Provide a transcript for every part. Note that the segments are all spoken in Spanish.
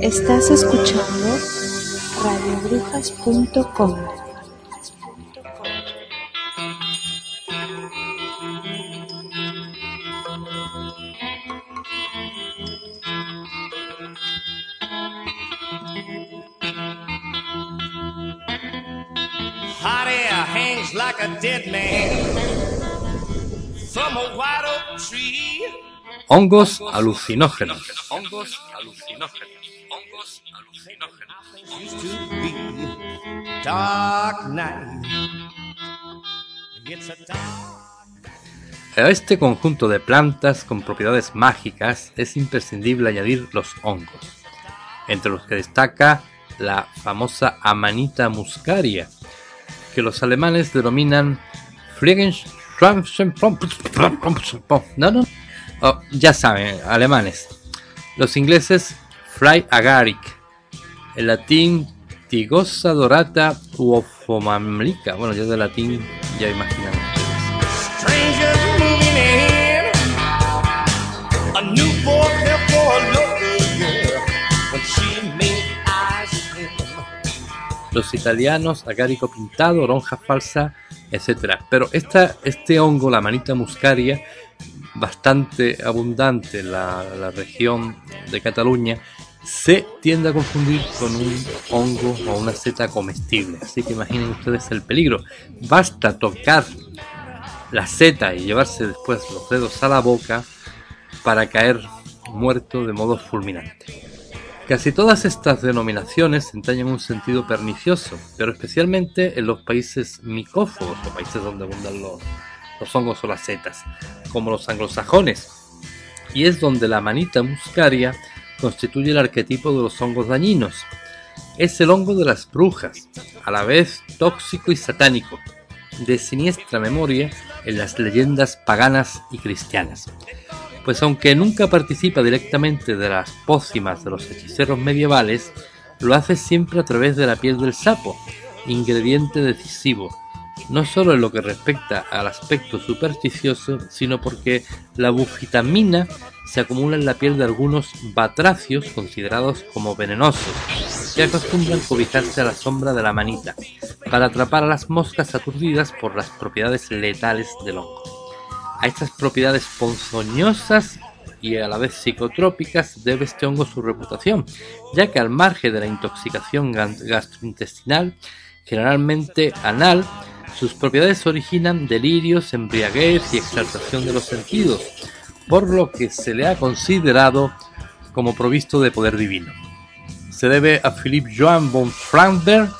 Estás escuchando radiobrujas.com. like a dead man from a oak tree. Hongos alucinógenos. Hongos alucinógenos. Hongos alucinógenos. Este conjunto de plantas con propiedades mágicas es imprescindible añadir los hongos, entre los que destaca la famosa Amanita muscaria, que los alemanes denominan no, no, Oh, ya saben, alemanes. Los ingleses Fry agaric, el latín Tigosa dorata uofomamlica. Bueno, ya de latín ya imaginan los italianos, agarico pintado, oronja falsa, etc. Pero esta, este hongo, la manita muscaria, bastante abundante en la región de Cataluña, se tiende a confundir con un hongo o una seta comestible. Así que imaginen ustedes el peligro. Basta tocar la seta y llevarse después los dedos a la boca para caer muerto de modo fulminante. Casi todas estas denominaciones entrañan un sentido pernicioso, pero especialmente en los países micófagos o países donde abundan los, los hongos o las setas, como los anglosajones, y es donde la manita muscaria constituye el arquetipo de los hongos dañinos. Es el hongo de las brujas, a la vez tóxico y satánico, de siniestra memoria en las leyendas paganas y cristianas. Pues aunque nunca participa directamente de las pócimas de los hechiceros medievales, lo hace siempre a través de la piel del sapo, ingrediente decisivo, no solo en lo que respecta al aspecto supersticioso, sino porque la bufitamina se acumula en la piel de algunos batracios considerados como venenosos, que acostumbran cobijarse a la sombra de la manita, para atrapar a las moscas aturdidas por las propiedades letales del hongo. A estas propiedades ponzoñosas y a la vez psicotrópicas debe este hongo su reputación, ya que al margen de la intoxicación gastrointestinal, generalmente anal, sus propiedades originan delirios, embriaguez y exaltación de los sentidos, por lo que se le ha considerado como provisto de poder divino. Se debe a Philippe Johann von Frankberg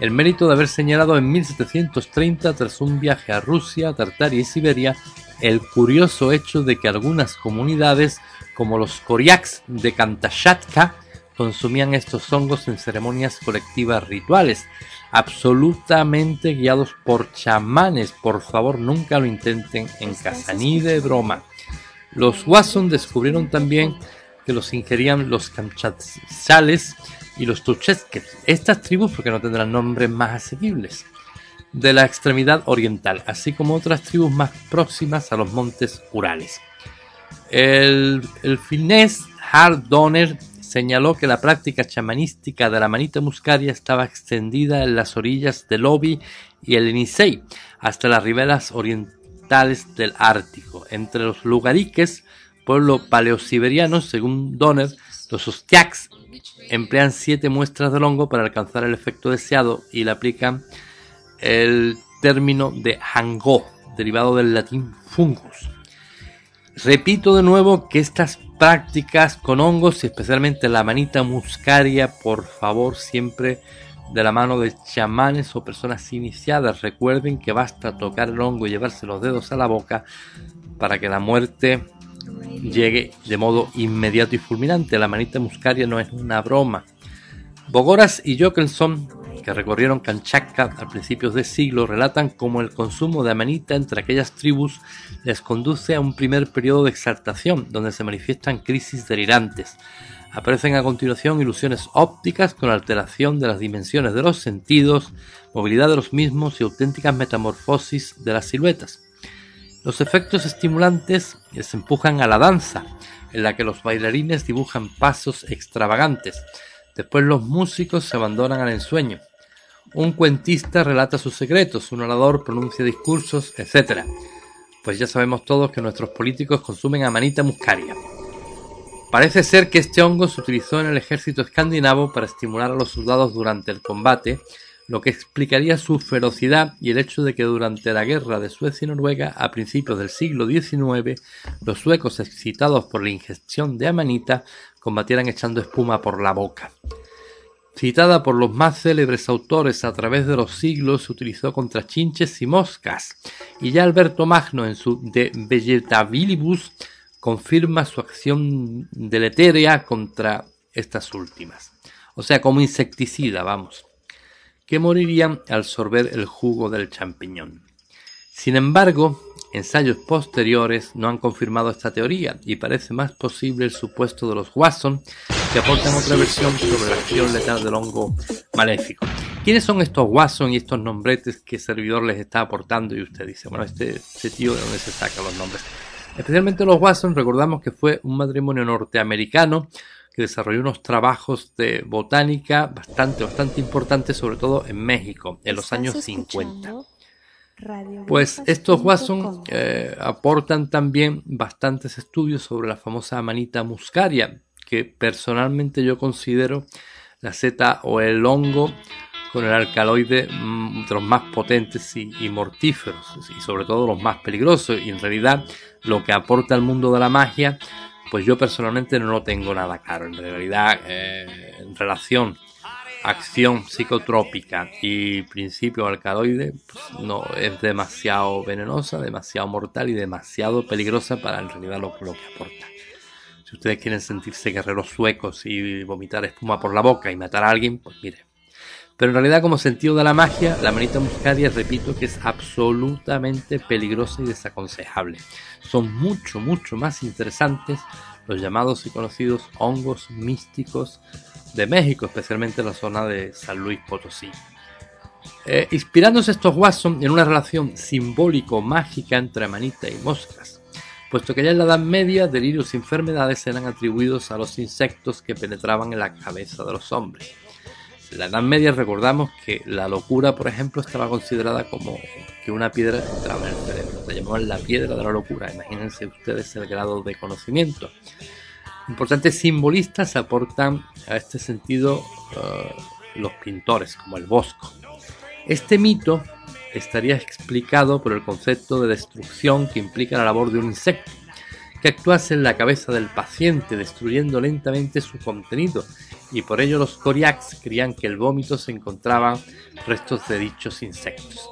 el mérito de haber señalado en 1730, tras un viaje a Rusia, Tartaria y Siberia, el curioso hecho de que algunas comunidades, como los Koryaks de Kantashatka, consumían estos hongos en ceremonias colectivas rituales, absolutamente guiados por chamanes. Por favor, nunca lo intenten en casa, ni de broma. Los Wasson descubrieron también que los ingerían los kamchatsales y los tucheskes, estas tribus porque no tendrán nombres más asequibles, de la extremidad oriental, así como otras tribus más próximas a los montes Urales. El, el finés Hard Donner señaló que la práctica chamanística de la manita muscaria estaba extendida en las orillas del Obi y el Enisei, hasta las riberas orientales del Ártico. Entre los lugariques, pueblo paleosiberiano, según Donner, los ostiaks emplean siete muestras del hongo para alcanzar el efecto deseado y le aplican el término de hango, derivado del latín fungus. Repito de nuevo que estas prácticas con hongos especialmente la manita muscaria, por favor, siempre de la mano de chamanes o personas iniciadas. Recuerden que basta tocar el hongo y llevarse los dedos a la boca para que la muerte llegue de modo inmediato y fulminante. La manita muscaria no es una broma. Bogoras y Jokelson, que recorrieron Kanchatka a principios de siglo, relatan cómo el consumo de amanita entre aquellas tribus les conduce a un primer periodo de exaltación, donde se manifiestan crisis delirantes. Aparecen a continuación ilusiones ópticas con alteración de las dimensiones de los sentidos, movilidad de los mismos y auténticas metamorfosis de las siluetas. Los efectos estimulantes les empujan a la danza, en la que los bailarines dibujan pasos extravagantes. Después los músicos se abandonan al ensueño. Un cuentista relata sus secretos, un orador pronuncia discursos, etc. Pues ya sabemos todos que nuestros políticos consumen amanita muscaria. Parece ser que este hongo se utilizó en el ejército escandinavo para estimular a los soldados durante el combate, lo que explicaría su ferocidad y el hecho de que durante la guerra de Suecia y Noruega a principios del siglo XIX, los suecos excitados por la ingestión de amanita combatieran echando espuma por la boca. Citada por los más célebres autores a través de los siglos, se utilizó contra chinches y moscas, y ya Alberto Magno en su De Vegetabilibus confirma su acción deletérea contra estas últimas. O sea, como insecticida, vamos, que morirían al sorber el jugo del champiñón. Sin embargo, ensayos posteriores no han confirmado esta teoría y parece más posible el supuesto de los Watson, que aportan otra versión sobre la acción letal del hongo maléfico. ¿Quiénes son estos Watson y estos nombretes que el servidor les está aportando? Y usted dice, bueno, este, este tío de dónde se saca los nombres. Especialmente los Watson, recordamos que fue un matrimonio norteamericano que desarrolló unos trabajos de botánica bastante, bastante importantes, sobre todo en México, en los años 50. Pues estos Watson eh, aportan también bastantes estudios sobre la famosa amanita muscaria, que personalmente yo considero la seta o el hongo con el alcaloide mm, de los más potentes y, mortíferos, y sobre todo los más peligrosos. Y en realidad lo que aporta al mundo de la magia, pues yo personalmente no lo tengo nada claro. En realidad, eh, en relación acción psicotrópica y principio alcaloide, pues no es demasiado venenosa, demasiado mortal y demasiado peligrosa para en realidad lo, que aporta. Si ustedes quieren sentirse guerreros suecos y vomitar espuma por la boca y matar a alguien, pues mire, pero en realidad como sentido de la magia, la manita muscaria, repito, que es absolutamente peligrosa y desaconsejable. Son mucho, mucho más interesantes los llamados y conocidos hongos místicos de México, especialmente en la zona de San Luis Potosí. Eh, inspirándose estos Watson en una relación simbólico-mágica entre manita y moscas, puesto que ya en la Edad Media delirios y enfermedades eran atribuidos a los insectos que penetraban en la cabeza de los hombres la Edad Media recordamos que la locura, por ejemplo, estaba considerada como que una piedra entraba en el cerebro. Se llamaban la piedra de la locura. Imagínense ustedes el grado de conocimiento. Importantes simbolistas aportan a este sentido uh, los pintores, como el Bosco. Este mito estaría explicado por el concepto de destrucción que implica la labor de un insecto, que actuase en la cabeza del paciente, destruyendo lentamente su contenido y por ello los Koriaks creían que el vómito se encontraban restos de dichos insectos.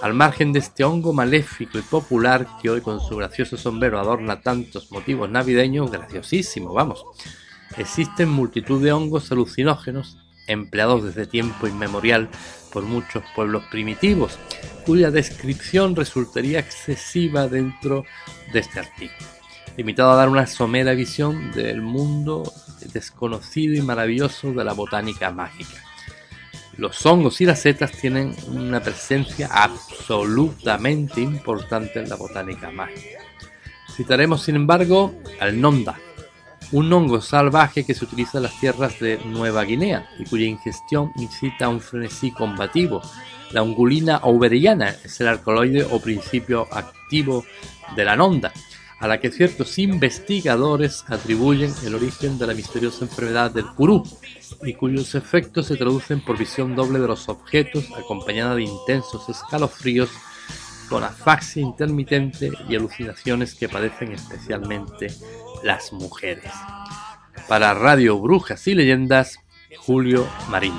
Al margen de este hongo maléfico y popular que hoy con su gracioso sombrero adorna tantos motivos navideños, graciosísimo, vamos, existen multitud de hongos alucinógenos empleados desde tiempo inmemorial por muchos pueblos primitivos, cuya descripción resultaría excesiva dentro de este artículo limitado a dar una somera visión del mundo desconocido y maravilloso de la botánica mágica. Los hongos y las setas tienen una presencia absolutamente importante en la botánica mágica. Citaremos, sin embargo, al nonda, un hongo salvaje que se utiliza en las tierras de Nueva Guinea y cuya ingestión incita un frenesí combativo. La ungulina auberiana es el alcaloide o principio activo de la nonda, a la que ciertos investigadores atribuyen el origen de la misteriosa enfermedad del curú y cuyos efectos se traducen por visión doble de los objetos acompañada de intensos escalofríos con afaxia intermitente y alucinaciones que padecen especialmente las mujeres. Para Radio Brujas y Leyendas, Julio Marín.